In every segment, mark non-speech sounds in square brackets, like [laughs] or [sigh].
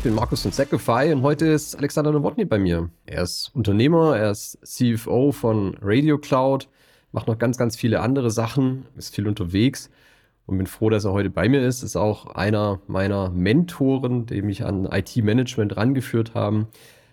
ich bin Markus von Secofy und heute ist Alexander Nowotny bei mir. Er ist Unternehmer, er ist CFO von Radio Cloud, macht noch ganz, ganz viele andere Sachen, ist viel unterwegs und bin froh, dass er heute bei mir ist. Ist auch einer meiner Mentoren, die mich an IT-Management rangeführt haben.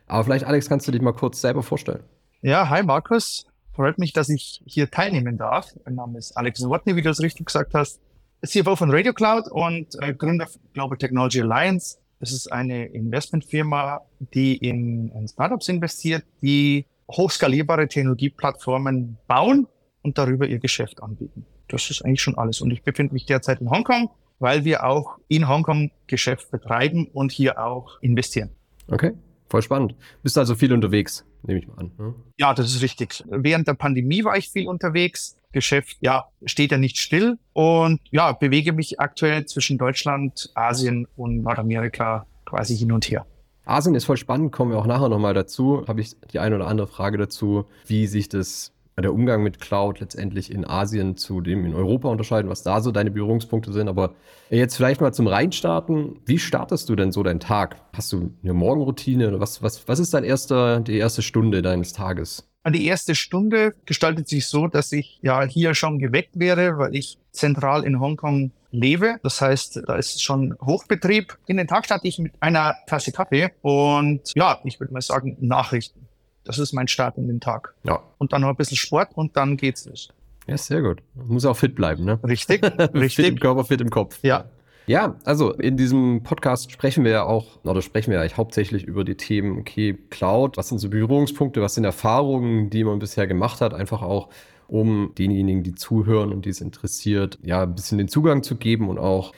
Aber vielleicht, Alex, kannst du dich mal kurz selber vorstellen? Ja, hi Markus. Freut mich, dass ich hier teilnehmen darf. Mein Name ist Alex Nowotny, wie du es richtig gesagt hast. CFO von Radio Cloud und äh, Gründer Global Technology Alliance es ist eine Investmentfirma, die in, in Startups investiert, die hochskalierbare Technologieplattformen bauen und darüber ihr Geschäft anbieten. Das ist eigentlich schon alles. Und ich befinde mich derzeit in Hongkong, weil wir auch in Hongkong Geschäft betreiben und hier auch investieren. Okay, voll spannend. Bist also viel unterwegs, nehme ich mal an. Ne? Ja, das ist richtig. Während der Pandemie war ich viel unterwegs. Geschäft, ja, steht ja nicht still und ja, bewege mich aktuell zwischen Deutschland, Asien und Nordamerika quasi hin und her. Asien ist voll spannend, kommen wir auch nachher nochmal dazu. Habe ich die eine oder andere Frage dazu, wie sich das der Umgang mit Cloud letztendlich in Asien zu dem in Europa unterscheiden, was da so deine Berührungspunkte sind. Aber jetzt vielleicht mal zum Reinstarten. Wie startest du denn so deinen Tag? Hast du eine Morgenroutine? Was, was, was ist dein erster, die erste Stunde deines Tages? Die erste Stunde gestaltet sich so, dass ich ja hier schon geweckt wäre, weil ich zentral in Hongkong lebe. Das heißt, da ist schon Hochbetrieb. In den Tag starte ich mit einer Tasse Kaffee und ja, ich würde mal sagen, Nachrichten. Das ist mein Start in den Tag. Ja. Und dann noch ein bisschen Sport und dann geht's los. Ja, sehr gut. Muss auch fit bleiben, ne? Richtig, richtig. [laughs] fit im Körper, fit im Kopf. Ja. Ja, also in diesem Podcast sprechen wir ja auch, oder sprechen wir eigentlich hauptsächlich über die Themen, okay, Cloud, was sind so Berührungspunkte, was sind Erfahrungen, die man bisher gemacht hat, einfach auch, um denjenigen, die zuhören und die es interessiert, ja, ein bisschen den Zugang zu geben und auch,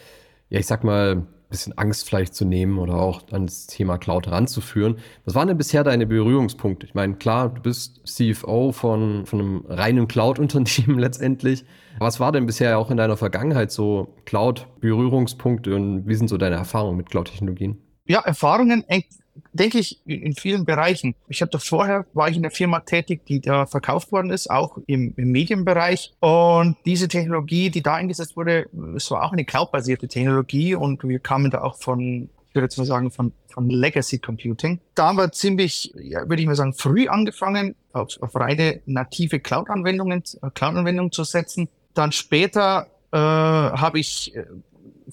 ja, ich sag mal, bisschen Angst vielleicht zu nehmen oder auch an das Thema Cloud ranzuführen. Was waren denn bisher deine Berührungspunkte? Ich meine, klar, du bist CFO von, von einem reinen Cloud-Unternehmen [laughs] letztendlich. Was war denn bisher auch in deiner Vergangenheit so Cloud-Berührungspunkte und wie sind so deine Erfahrungen mit Cloud-Technologien? Ja, Erfahrungen denke ich, in vielen Bereichen. Ich hatte vorher, war ich in einer Firma tätig, die da verkauft worden ist, auch im, im Medienbereich. Und diese Technologie, die da eingesetzt wurde, es war auch eine cloud-basierte Technologie und wir kamen da auch von, ich würde jetzt mal sagen, von, von Legacy Computing. Da haben wir ziemlich, ja, würde ich mal sagen, früh angefangen, auf, auf reine native Cloud-Anwendungen, Cloud-Anwendungen zu setzen. Dann später äh, habe ich äh,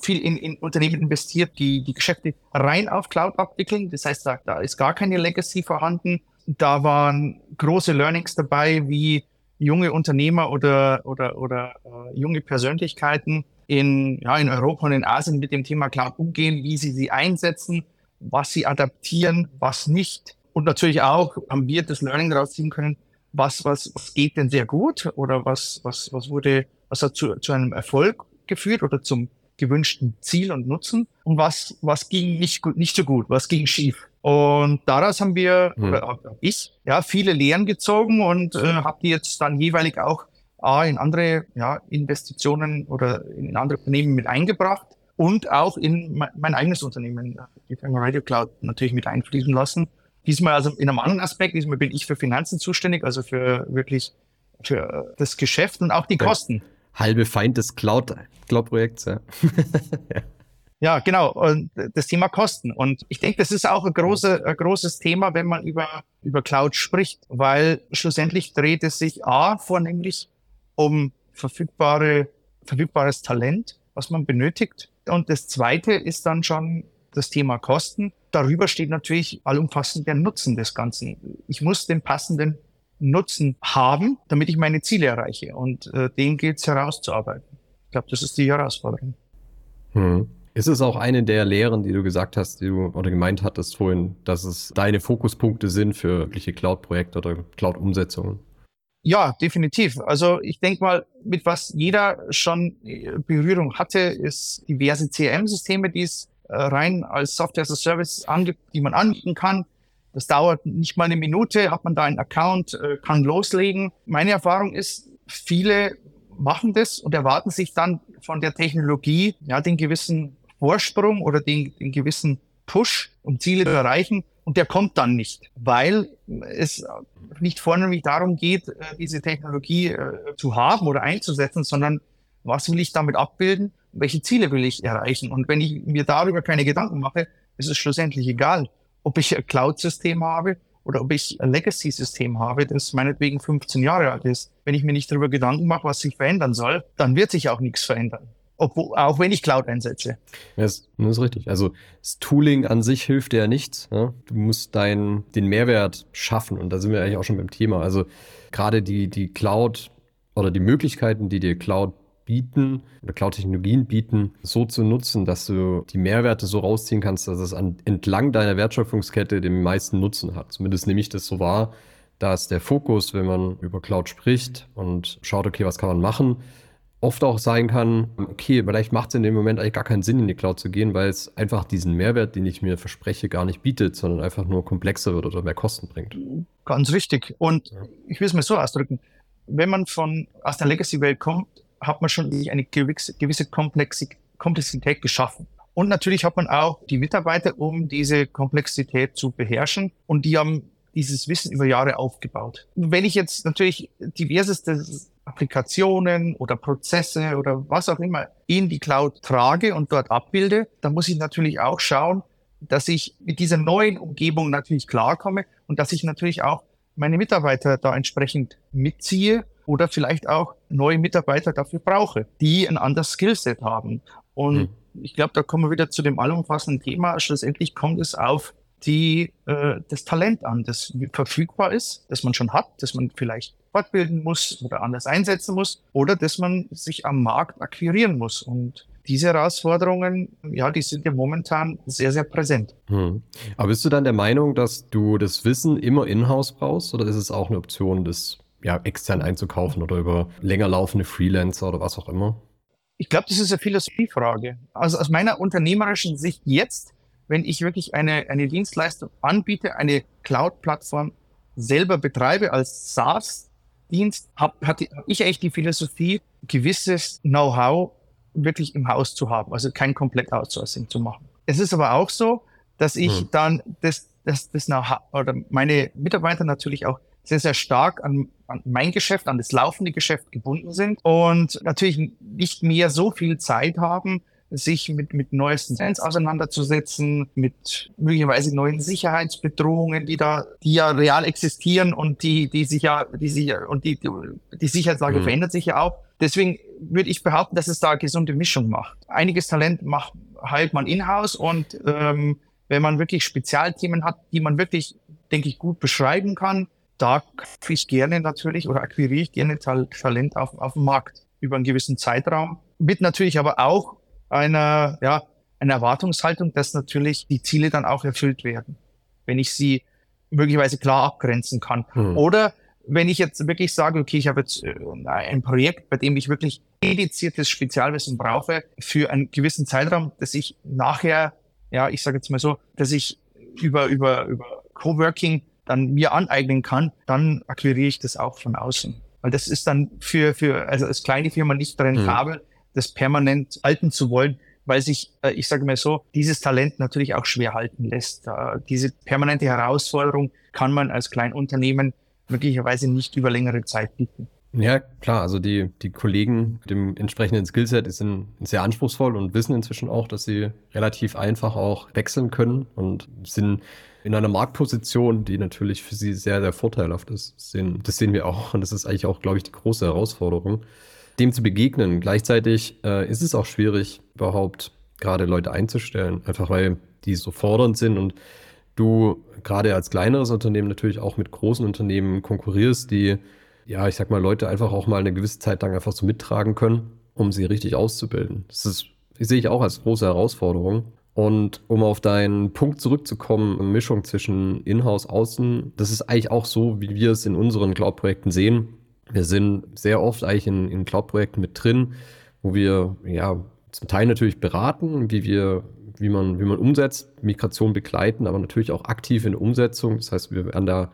viel in, in Unternehmen investiert, die die Geschäfte rein auf Cloud abwickeln. Das heißt, da, da ist gar keine Legacy vorhanden. Da waren große Learnings dabei, wie junge Unternehmer oder, oder, oder äh, junge Persönlichkeiten in, ja, in Europa und in Asien mit dem Thema Cloud umgehen, wie sie sie einsetzen, was sie adaptieren, was nicht. Und natürlich auch haben wir das Learning daraus ziehen können, was, was, was geht denn sehr gut oder was, was, was wurde, was hat zu, zu einem Erfolg geführt oder zum gewünschten Ziel und Nutzen und was, was ging nicht gut, nicht so gut, was ging schief. Und daraus haben wir, hm. oder ich, ja, viele Lehren gezogen und äh, habe die jetzt dann jeweilig auch A, in andere ja, Investitionen oder in andere Unternehmen mit eingebracht und auch in mein, mein eigenes Unternehmen, die Firma Radio Cloud, natürlich mit einfließen lassen. Diesmal also in einem anderen Aspekt, diesmal bin ich für Finanzen zuständig, also für wirklich für das Geschäft und auch die Kosten halbe Feind des Cloud-Projekts. Cloud ja. [laughs] ja. genau. Und das Thema Kosten. Und ich denke, das ist auch ein, große, ein großes Thema, wenn man über, über Cloud spricht, weil schlussendlich dreht es sich A, vornehmlich um verfügbare, verfügbares Talent, was man benötigt. Und das zweite ist dann schon das Thema Kosten. Darüber steht natürlich allumfassend der Nutzen des Ganzen. Ich muss den passenden Nutzen haben, damit ich meine Ziele erreiche. Und äh, den gilt es herauszuarbeiten. Ich glaube, das ist die Herausforderung. Hm. Ist es auch eine der Lehren, die du gesagt hast, die du oder gemeint hattest vorhin, dass es deine Fokuspunkte sind für wirkliche Cloud-Projekte oder Cloud-Umsetzungen? Ja, definitiv. Also ich denke mal, mit was jeder schon äh, Berührung hatte, ist diverse CRM-Systeme, die es äh, rein als Software as a Service angibt, die man anbieten kann Das dauert nicht mal eine Minute, hat man da einen Account, äh, kann loslegen. Meine Erfahrung ist, viele machen das und erwarten sich dann von der Technologie ja den gewissen Vorsprung oder den, den gewissen Push, um Ziele zu erreichen. Und der kommt dann nicht, weil es nicht vornehmlich darum geht, äh, diese Technologie äh, zu haben oder einzusetzen, sondern was will ich damit abbilden? Welche Ziele will ich erreichen? Und wenn ich mir darüber keine Gedanken mache, ist es schlussendlich egal, ob ich ein Cloud-System habe oder ob ich ein Legacy-System habe, das meinetwegen 15 Jahre alt ist. Wenn ich mir nicht darüber Gedanken mache, was sich verändern soll, dann wird sich auch nichts verändern. Obwohl, auch wenn ich Cloud einsetze. Ja, das, ist richtig. Also das Tooling an sich hilft dir ja nichts. Ja? Du musst dein, den Mehrwert schaffen und da sind wir eigentlich auch schon beim Thema. Also gerade die, die Cloud oder die Möglichkeiten, die dir Cloud bieten oder Cloud-Technologien bieten, so zu nutzen, dass du die Mehrwerte so rausziehen kannst, dass es an, entlang deiner Wertschöpfungskette den meisten Nutzen hat. Zumindest nehme ich das so wahr, dass der Fokus, wenn man über Cloud spricht und schaut, okay, was kann man machen, oft auch sein kann, okay, vielleicht macht es in dem Moment eigentlich gar keinen Sinn, in die Cloud zu gehen, weil es einfach diesen Mehrwert, den ich mir verspreche, gar nicht bietet, sondern einfach nur komplexer wird oder mehr Kosten bringt. Ganz richtig. Und ja. ich will es mir so ausdrücken. Wenn man von aus der Legacy-Welt kommt, hat man schon eine gewisse, Komplexität geschaffen. Und natürlich hat man auch die Mitarbeiter, um diese Komplexität zu beherrschen. Und die haben dieses Wissen über Jahre aufgebaut. Wenn ich jetzt natürlich diverseste Applikationen oder Prozesse oder was auch immer in die Cloud trage und dort abbilde, dann muss ich natürlich auch schauen, dass ich mit dieser neuen Umgebung natürlich klarkomme und dass ich natürlich auch meine Mitarbeiter da entsprechend mitziehe oder vielleicht auch neue Mitarbeiter dafür brauche, die ein anderes Skillset haben. Und hm. ich glaube, da kommen wir wieder zu dem allumfassenden Thema. Schlussendlich kommt es auf die, äh, das Talent an, das verfügbar ist, das man schon hat, das man vielleicht fortbilden muss oder anders einsetzen muss oder das man sich am Markt akquirieren muss. Und diese Herausforderungen, ja, die sind ja momentan sehr, sehr präsent. Hm. Aber bist du dann der Meinung, dass du das Wissen immer in-house brauchst oder ist es auch eine Option, das ja, extern einzukaufen oder über länger laufende Freelancer oder was auch immer? Ich glaube, das ist eine Philosophiefrage. Also aus meiner unternehmerischen Sicht jetzt, wenn ich wirklich eine, eine Dienstleistung anbiete, eine Cloud-Plattform selber betreibe als SaaS-Dienst, habe hab ich eigentlich die Philosophie, gewisses Know-how wirklich im Haus zu haben, also kein komplett Outsourcing zu machen. Es ist aber auch so, dass ich hm. dann das, das, das Know-how oder meine Mitarbeiter natürlich auch sehr, sehr stark an, an mein Geschäft, an das laufende Geschäft gebunden sind und natürlich nicht mehr so viel Zeit haben, sich mit, mit neuesten Trends auseinanderzusetzen, mit möglicherweise neuen Sicherheitsbedrohungen, die da, die ja real existieren und die, die sich ja, die sich und die, die, die Sicherheitslage mhm. verändert sich ja auch. Deswegen würde ich behaupten, dass es da eine gesunde Mischung macht. Einiges Talent macht halt man in-house und ähm, wenn man wirklich Spezialthemen hat, die man wirklich, denke ich, gut beschreiben kann, da kaufe ich gerne natürlich oder akquiriere ich gerne Talent auf, auf dem Markt über einen gewissen Zeitraum. Mit natürlich aber auch einer, ja, einer Erwartungshaltung, dass natürlich die Ziele dann auch erfüllt werden, wenn ich sie möglicherweise klar abgrenzen kann. Hm. Oder wenn ich jetzt wirklich sage, okay, ich habe jetzt äh, ein Projekt, bei dem ich wirklich dediziertes Spezialwissen brauche für einen gewissen Zeitraum, dass ich nachher, ja, ich sage jetzt mal so, dass ich über, über, über Coworking dann mir aneignen kann, dann akquiriere ich das auch von außen. Weil das ist dann für, für also als kleine Firma nicht rentabel, mhm. das permanent halten zu wollen, weil sich, äh, ich sage mal so, dieses Talent natürlich auch schwer halten lässt. Diese permanente Herausforderung kann man als Kleinunternehmen möglicherweise nicht über längere Zeit bieten. Ja, klar, also die, die Kollegen mit dem entsprechenden Skillset sind sehr anspruchsvoll und wissen inzwischen auch, dass sie relativ einfach auch wechseln können und sind in einer Marktposition, die natürlich für sie sehr, sehr vorteilhaft ist. Das sehen, das sehen wir auch und das ist eigentlich auch, glaube ich, die große Herausforderung, dem zu begegnen. Gleichzeitig äh, ist es auch schwierig, überhaupt gerade Leute einzustellen, einfach weil die so fordernd sind und du gerade als kleineres Unternehmen natürlich auch mit großen Unternehmen konkurrierst, die, ja, ich sag mal, Leute einfach auch mal eine gewisse Zeit lang einfach so mittragen können, um sie richtig auszubilden. Das ist, das sehe ich auch als große Herausforderung. Und um auf deinen Punkt zurückzukommen, Mischung zwischen Inhouse, Außen, das ist eigentlich auch so, wie wir es in unseren Cloud-Projekten sehen. Wir sind sehr oft eigentlich in, in Cloud-Projekten mit drin, wo wir ja zum Teil natürlich beraten, wie wir wie man, wie man umsetzt, Migration begleiten, aber natürlich auch aktiv in der Umsetzung. Das heißt, wir werden da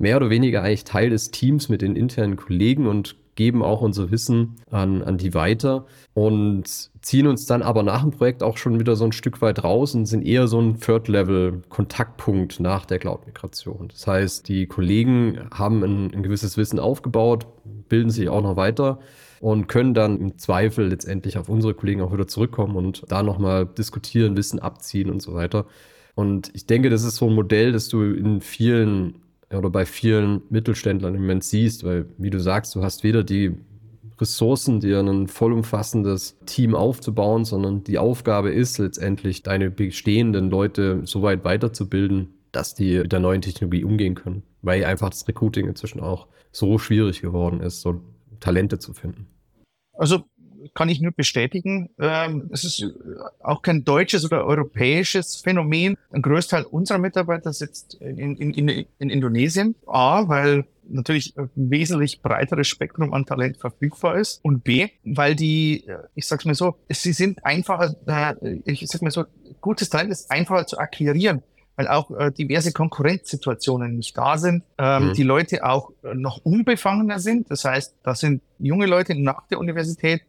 mehr oder weniger eigentlich Teil des Teams mit den internen Kollegen und geben auch unser Wissen an, an die weiter und ziehen uns dann aber nach dem Projekt auch schon wieder so ein Stück weit raus und sind eher so ein Third-Level-Kontaktpunkt nach der Cloud-Migration. Das heißt, die Kollegen haben ein, ein gewisses Wissen aufgebaut, bilden sich auch noch weiter und können dann im Zweifel letztendlich auf unsere Kollegen auch wieder zurückkommen und da nochmal diskutieren, Wissen abziehen und so weiter. Und ich denke, das ist so ein Modell, das du in vielen oder bei vielen Mittelständlern im Moment siehst, weil, wie du sagst, du hast weder die Ressourcen, dir ein vollumfassendes Team aufzubauen, sondern die Aufgabe ist letztendlich, deine bestehenden Leute so weit weiterzubilden, dass die mit der neuen Technologie umgehen können. Weil einfach das Recruiting inzwischen auch so schwierig geworden ist, so Talente zu finden. Also kann ich nur bestätigen. Ähm, es ist auch kein deutsches oder europäisches Phänomen. Ein Großteil unserer Mitarbeiter sitzt in, in, in, in Indonesien. A, weil natürlich ein wesentlich breiteres Spektrum an Talent verfügbar ist. Und B, weil die, ich sag's mal so, sie sind einfacher, äh, ich sag mal so, gutes Talent ist einfacher zu akquirieren weil auch äh, diverse Konkurrenzsituationen nicht da sind, ähm, mhm. die Leute auch noch unbefangener sind. Das heißt, das sind junge Leute nach der Universität,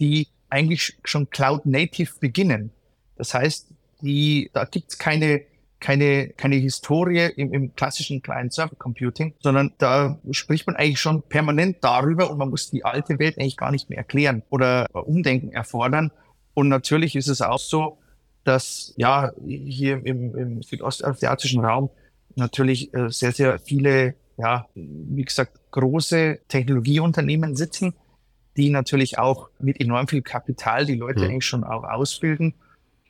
die eigentlich schon Cloud Native beginnen. Das heißt, die, da gibt's keine, keine, keine Historie im, im klassischen Client-Server-Computing, sondern da spricht man eigentlich schon permanent darüber und man muss die alte Welt eigentlich gar nicht mehr erklären oder Umdenken erfordern. Und natürlich ist es auch so, dass ja hier im, im südostasiatischen Raum natürlich äh, sehr, sehr viele, ja, wie gesagt, große Technologieunternehmen sitzen, die natürlich auch mit enorm viel Kapital die Leute mhm. eigentlich schon auch ausbilden.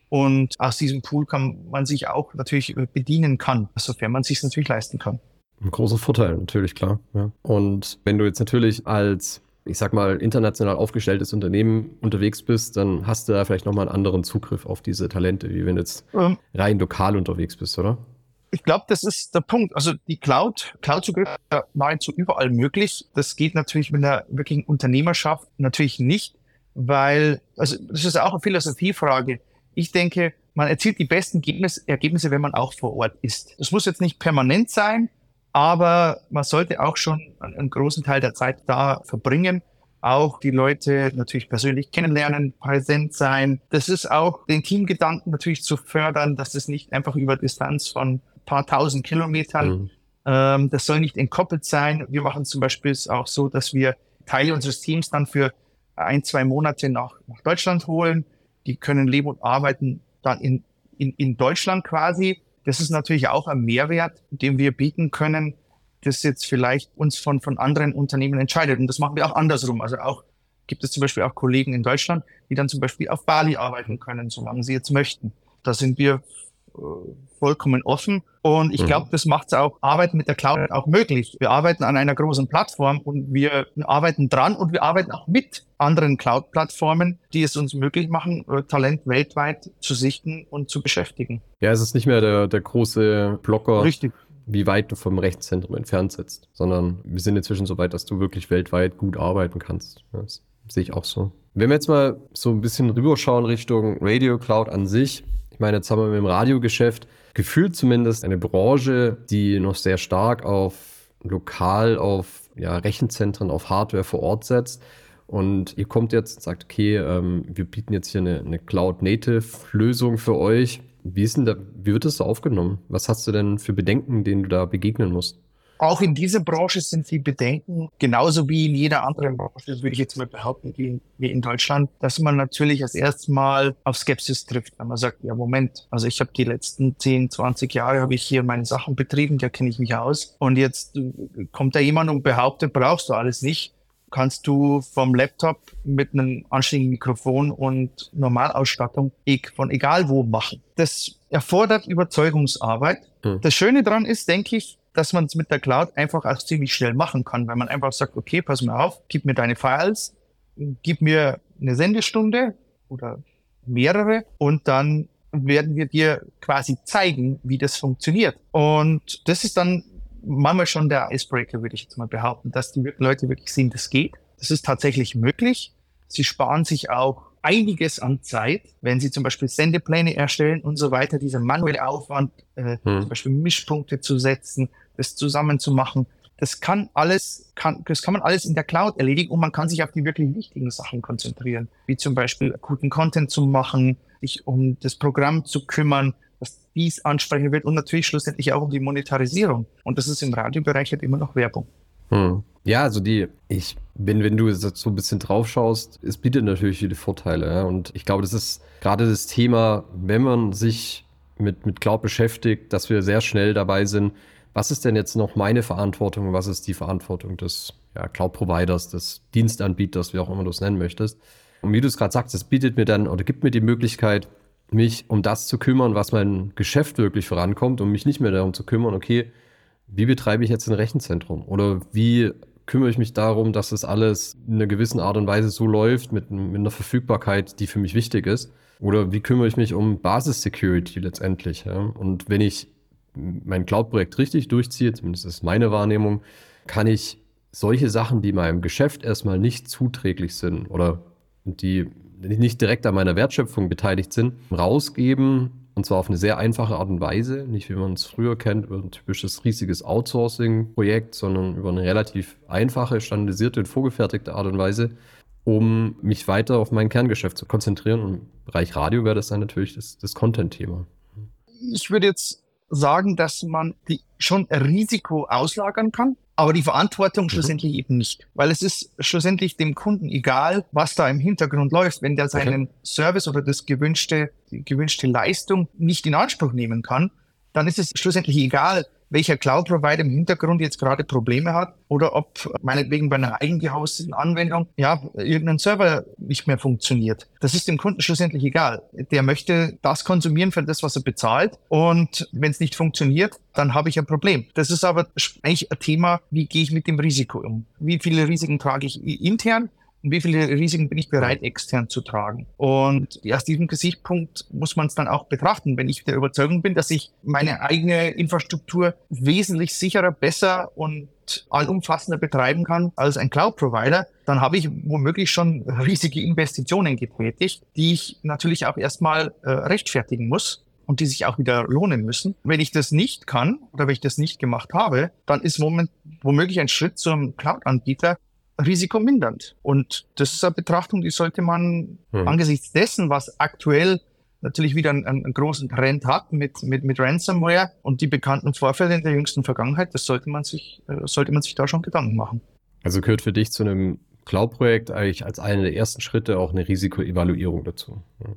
Und aus diesem Pool kann man sich auch natürlich bedienen kann, sofern man sich natürlich leisten kann. Ein großer Vorteil, natürlich, klar. Ja. Und wenn du jetzt natürlich als, ich sag mal, international aufgestelltes Unternehmen unterwegs bist, dann hast du da vielleicht nochmal einen anderen Zugriff auf diese Talente, wie wenn du jetzt ähm, rein lokal unterwegs bist, oder? Ich glaube, das ist der Punkt. Also die Cloud, Cloud-Zugriff ist nahezu überall möglich. Das geht natürlich mit einer wirklichen Unternehmerschaft natürlich nicht, weil, also das ist auch eine Philosophiefrage. Ich denke, man erzielt die besten Ergebnisse, wenn man auch vor Ort ist. Das muss jetzt nicht permanent sein, aber man sollte auch schon einen großen Teil der Zeit da verbringen. Auch die Leute natürlich persönlich kennenlernen, präsent sein. Das ist auch den Teamgedanken natürlich zu fördern, dass es nicht einfach über Distanz von paar tausend Kilometern. Mhm. Ähm, das soll nicht entkoppelt sein. Wir machen zum Beispiel auch so, dass wir Teile unseres Teams dann für ein, zwei Monate nach, nach Deutschland holen. Die können leben und arbeiten dann in, in, in Deutschland quasi. Das ist natürlich auch ein Mehrwert, den wir bieten können, das jetzt vielleicht uns von, von anderen Unternehmen entscheidet. Und das machen wir auch andersrum. Also auch gibt es zum Beispiel auch Kollegen in Deutschland, die dann zum Beispiel auf Bali arbeiten können, solange sie jetzt möchten. Da sind wir äh, vollkommen offen. Und ich mhm. glaube, das macht auch Arbeiten mit der Cloud auch möglich. Wir arbeiten an einer großen Plattform und wir arbeiten dran und wir arbeiten auch mit anderen Cloud-Plattformen, die es uns möglich machen, äh, Talent weltweit zu sichten und zu beschäftigen. Ja, es ist nicht mehr der, der große Blocker. Richtig wie weit du vom Rechtszentrum entfernt sitzt, sondern wir sind inzwischen so weit, dass du wirklich weltweit gut arbeiten kannst. Das sehe ich auch so. Wenn wir jetzt mal so ein bisschen rüberschauen Richtung Radio Cloud an sich, ich meine, jetzt haben wir mit dem Radiogeschäft gefühlt zumindest eine Branche, die noch sehr stark auf lokal, auf ja, Rechenzentren, auf Hardware vor Ort setzt. Und ihr kommt jetzt und sagt, okay, ähm, wir bieten jetzt hier eine, eine Cloud-Native-Lösung für euch. Wie, ist denn da, wie wird das so aufgenommen? Was hast du denn für Bedenken, denen du da begegnen musst? Auch in dieser Branche sind die Bedenken, genauso wie in jeder anderen Branche, das würde ich jetzt mal behaupten, wie in, wie in Deutschland, dass man natürlich als erstes Mal auf Skepsis trifft, wenn man sagt, ja Moment, also ich habe die letzten 10, 20 Jahre habe ich hier meine Sachen betrieben, da kenne ich mich aus und jetzt kommt da jemand und behauptet, brauchst du alles nicht kannst du vom Laptop mit einem anständigen Mikrofon und Normalausstattung von egal wo machen. Das erfordert Überzeugungsarbeit. Hm. Das Schöne daran ist, denke ich, dass man es mit der Cloud einfach auch ziemlich schnell machen kann, weil man einfach sagt, okay, pass mal auf, gib mir deine Files, gib mir eine Sendestunde oder mehrere und dann werden wir dir quasi zeigen, wie das funktioniert. Und das ist dann manchmal schon der Icebreaker, würde ich jetzt mal behaupten, dass die Leute wirklich sehen, das geht. Das ist tatsächlich möglich. Sie sparen sich auch einiges an Zeit, wenn Sie zum Beispiel Sendepläne erstellen und so weiter, dieser manuelle Aufwand, äh, hm. zum Beispiel Mischpunkte zu setzen, das zusammenzumachen. Das kann alles, kann, das kann man alles in der Cloud erledigen und man kann sich auf die wirklich wichtigen Sachen konzentrieren, wie zum Beispiel guten Content zu machen, sich um das Programm zu kümmern, dass dies ansprechen wird und natürlich schlussendlich auch um die Monetarisierung. Und das ist im Radiobereich halt immer noch Werbung. Hm. Ja, also die, ich bin, wenn du so ein bisschen drauf schaust, es bietet natürlich viele Vorteile. Ja? Und ich glaube, das ist gerade das Thema, wenn man sich mit, mit Cloud beschäftigt, dass wir sehr schnell dabei sind, was ist denn jetzt noch meine Verantwortung, was ist die Verantwortung des ja, Cloud-Providers, des Dienstanbieters, wie auch immer du es nennen möchtest. Und wie du es gerade sagst, es bietet mir dann oder gibt mir die Möglichkeit, mich um das zu kümmern, was mein Geschäft wirklich vorankommt und mich nicht mehr darum zu kümmern, okay, wie betreibe ich jetzt ein Rechenzentrum oder wie kümmere ich mich darum, dass es alles in einer gewissen Art und Weise so läuft mit, mit einer Verfügbarkeit, die für mich wichtig ist. Oder wie kümmere ich mich um Basis-Security letztendlich? Ja? Und wenn ich mein Cloud-Projekt richtig durchziehe, zumindest ist meine Wahrnehmung, kann ich solche Sachen, die meinem Geschäft erstmal nicht zuträglich sind oder die nicht direkt an meiner Wertschöpfung beteiligt sind, rausgeben und zwar auf eine sehr einfache Art und Weise, nicht wie man es früher kennt, über ein typisches riesiges Outsourcing-Projekt, sondern über eine relativ einfache, standardisierte und vorgefertigte Art und Weise, um mich weiter auf mein Kerngeschäft zu konzentrieren. Und im Bereich Radio wäre das dann natürlich das, das Content-Thema. Ich würde jetzt sagen, dass man die schon Risiko auslagern kann aber die Verantwortung mhm. schlussendlich eben nicht. Weil es ist schlussendlich dem Kunden egal, was da im Hintergrund läuft. Wenn der seinen okay. Service oder das gewünschte, die gewünschte Leistung nicht in Anspruch nehmen kann, dann ist es schlussendlich egal, welcher Cloud-Provider im Hintergrund jetzt gerade Probleme hat oder ob meinetwegen bei einer eigengehosteten Anwendung ja irgendein Server nicht mehr funktioniert. Das ist dem Kunden schlussendlich egal. Der möchte das konsumieren für das, was er bezahlt und wenn es nicht funktioniert, dann habe ich ein Problem. Das ist aber eigentlich ein Thema, wie gehe ich mit dem Risiko um? Wie viele Risiken trage ich intern? Und wie viele Risiken bin ich bereit, extern zu tragen. Und aus diesem Gesichtspunkt muss man es dann auch betrachten. Wenn ich der Überzeugung bin, dass ich meine eigene Infrastruktur wesentlich sicherer, besser und allumfassender betreiben kann als ein Cloud-Provider, dann habe ich womöglich schon riesige Investitionen getätigt, die ich natürlich auch erstmal äh, rechtfertigen muss und die sich auch wieder lohnen müssen. Wenn ich das nicht kann oder wenn ich das nicht gemacht habe, dann ist moment, womöglich ein Schritt zum Cloud-Anbieter risikomindernd. Und das ist eine Betrachtung, die sollte man hm. angesichts dessen, was aktuell natürlich wieder einen, einen, großen Trend hat mit, mit, mit Ransomware und die bekannten Vorfälle in der jüngsten Vergangenheit, das sollte man sich, äh, sollte man sich da schon Gedanken machen. Also gehört für dich zu einem Cloud-Projekt eigentlich als einer der ersten Schritte auch eine Risikoevaluierung dazu. Ja.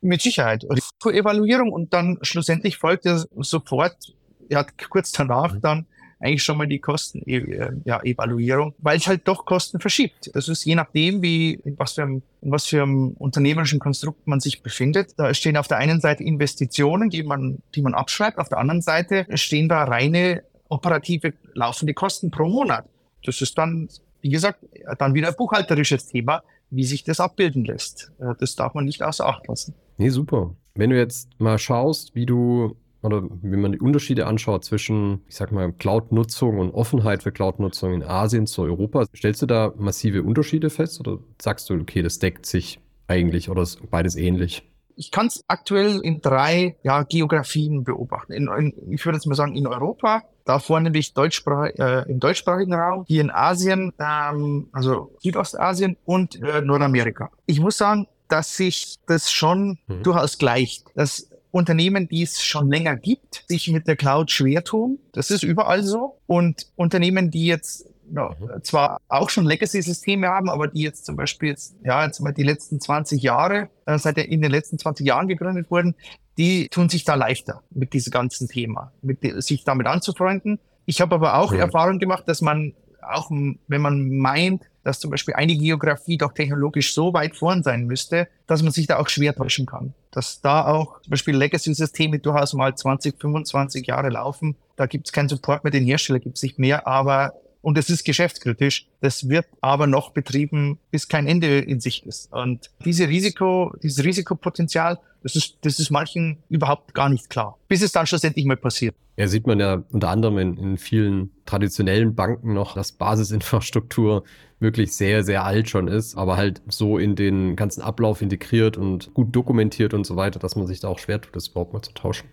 Mit Sicherheit. Risikoevaluierung und dann schlussendlich folgt ja sofort, ja, kurz danach mhm. dann eigentlich schon mal die Kosten äh, ja, Evaluierung, weil es halt doch Kosten verschiebt. Das ist je nachdem, wie in was für einem, in was für einem unternehmerischen Konstrukt man sich befindet. Da stehen auf der einen Seite Investitionen, die man, die man abschreibt, auf der anderen Seite stehen da reine operative laufende Kosten pro Monat. Das ist dann, wie gesagt, dann wieder ein buchhalterisches Thema, wie sich das abbilden lässt. Äh, das darf man nicht außer Acht lassen. Nee, super. Wenn du jetzt mal schaust, wie du oder wenn man die Unterschiede anschaut zwischen, ich sag mal, Cloud-Nutzung und Offenheit für Cloud-Nutzung in Asien zu Europa, stellst du da massive Unterschiede fest oder sagst du, okay, das deckt sich eigentlich oder ist beides ähnlich? Ich kann es aktuell in drei ja, Geografien beobachten. In, in, ich würde jetzt mal sagen, in Europa, da vornehmlich Deutschsprach, äh, im deutschsprachigen Raum, hier in Asien, ähm, also Südostasien und äh, Nordamerika. Ich muss sagen, dass sich das schon mhm. durchaus gleicht. Dass Unternehmen, die es schon länger gibt, sich mit der Cloud schwer tun. Das ist überall so. Und Unternehmen, die jetzt ja, mhm. zwar auch schon Legacy-Systeme haben, aber die jetzt zum Beispiel jetzt, ja, jetzt mal die letzten 20 Jahre, äh, seit in den letzten 20 Jahren gegründet wurden, die tun sich da leichter mit diesem ganzen Thema, mit sich damit anzufreunden. Ich habe aber auch ja. Erfahrung gemacht, dass man auch, wenn man meint, dass zum Beispiel eine Geografie doch technologisch so weit vorn sein müsste, dass man sich da auch schwer täuschen kann. Dass da auch zum Beispiel Legacy-Systeme durchaus mal 20, 25 Jahre laufen. Da gibt es keinen Support mehr, den Hersteller gibt es nicht mehr, aber und es ist geschäftskritisch. Das wird aber noch betrieben, bis kein Ende in Sicht ist. Und diese Risiko, dieses Risikopotenzial, das ist, das ist manchen überhaupt gar nicht klar, bis es dann schlussendlich mal passiert. Ja, sieht man ja unter anderem in, in vielen traditionellen Banken noch, dass Basisinfrastruktur wirklich sehr, sehr alt schon ist, aber halt so in den ganzen Ablauf integriert und gut dokumentiert und so weiter, dass man sich da auch schwer tut, das überhaupt mal zu tauschen.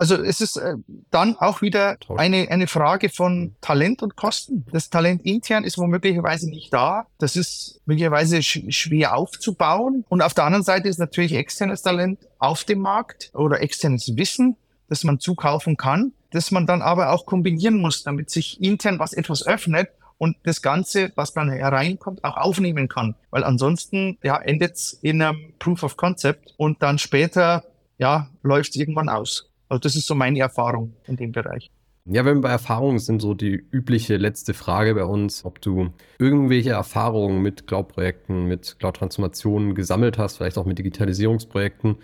Also es ist äh, dann auch wieder eine, eine Frage von Talent und Kosten. Das Talent intern ist womöglicherweise nicht da. Das ist möglicherweise sch schwer aufzubauen. Und auf der anderen Seite ist natürlich externes Talent auf dem Markt oder externes Wissen, das man zukaufen kann, das man dann aber auch kombinieren muss, damit sich intern was etwas öffnet und das Ganze, was dann hereinkommt, auch aufnehmen kann. Weil ansonsten ja, endet es in einem Proof of Concept und dann später ja, läuft es irgendwann aus. Also das ist so meine Erfahrung in dem Bereich. Ja, wenn wir bei Erfahrungen sind, so die übliche letzte Frage bei uns, ob du irgendwelche Erfahrungen mit Cloud-Projekten, mit Cloud-Transformationen gesammelt hast, vielleicht auch mit Digitalisierungsprojekten,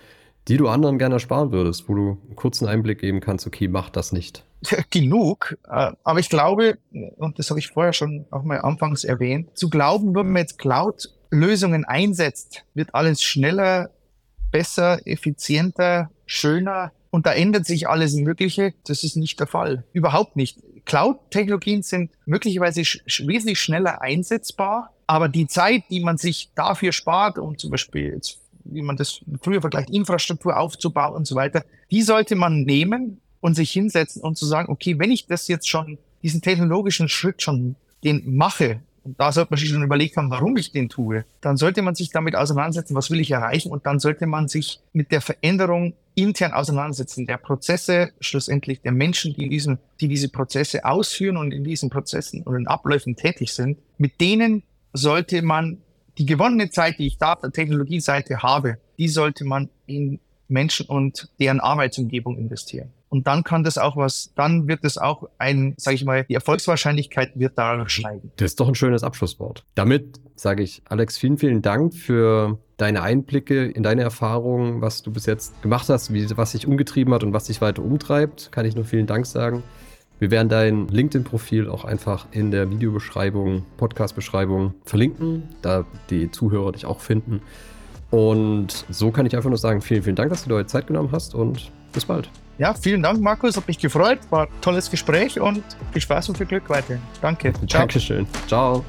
die du anderen gerne ersparen würdest, wo du einen kurzen Einblick geben kannst, okay, mach das nicht. Genug, äh, aber ich glaube, und das habe ich vorher schon auch mal anfangs erwähnt, zu glauben, wenn man jetzt Cloud-Lösungen einsetzt, wird alles schneller, besser, effizienter, schöner, und da ändert sich alles Mögliche. Das ist nicht der Fall. Überhaupt nicht. Cloud-Technologien sind möglicherweise sch wesentlich schneller einsetzbar, aber die Zeit, die man sich dafür spart, um zum Beispiel jetzt, wie man das früher vergleicht, Infrastruktur aufzubauen und so weiter, die sollte man nehmen und sich hinsetzen und zu sagen, okay, wenn ich das jetzt schon, diesen technologischen Schritt schon den mache, und da sollte man sich schon überlegt haben, warum ich den tue, dann sollte man sich damit auseinandersetzen, was will ich erreichen? Und dann sollte man sich mit der Veränderung intern auseinandersetzen, der Prozesse, schlussendlich der Menschen, die, in diesem, die diese Prozesse ausführen und in diesen Prozessen und in Abläufen tätig sind, mit denen sollte man die gewonnene Zeit, die ich da auf der Technologieseite habe, die sollte man in Menschen und deren Arbeitsumgebung investieren. Und dann kann das auch was, dann wird es auch ein, sage ich mal, die Erfolgswahrscheinlichkeit wird dadurch steigen. Das ist doch ein schönes Abschlusswort. Damit sage ich, Alex, vielen, vielen Dank für deine Einblicke in deine Erfahrungen, was du bis jetzt gemacht hast, wie, was dich umgetrieben hat und was dich weiter umtreibt. Kann ich nur vielen Dank sagen. Wir werden dein LinkedIn-Profil auch einfach in der Videobeschreibung, Podcast-Beschreibung verlinken, da die Zuhörer dich auch finden. Und so kann ich einfach nur sagen, vielen, vielen Dank, dass du dir heute Zeit genommen hast und bis bald. Ja, vielen Dank, Markus. Hat mich gefreut. War ein tolles Gespräch und viel Spaß und viel Glück weiterhin. Danke. Ciao. Dankeschön. Ciao.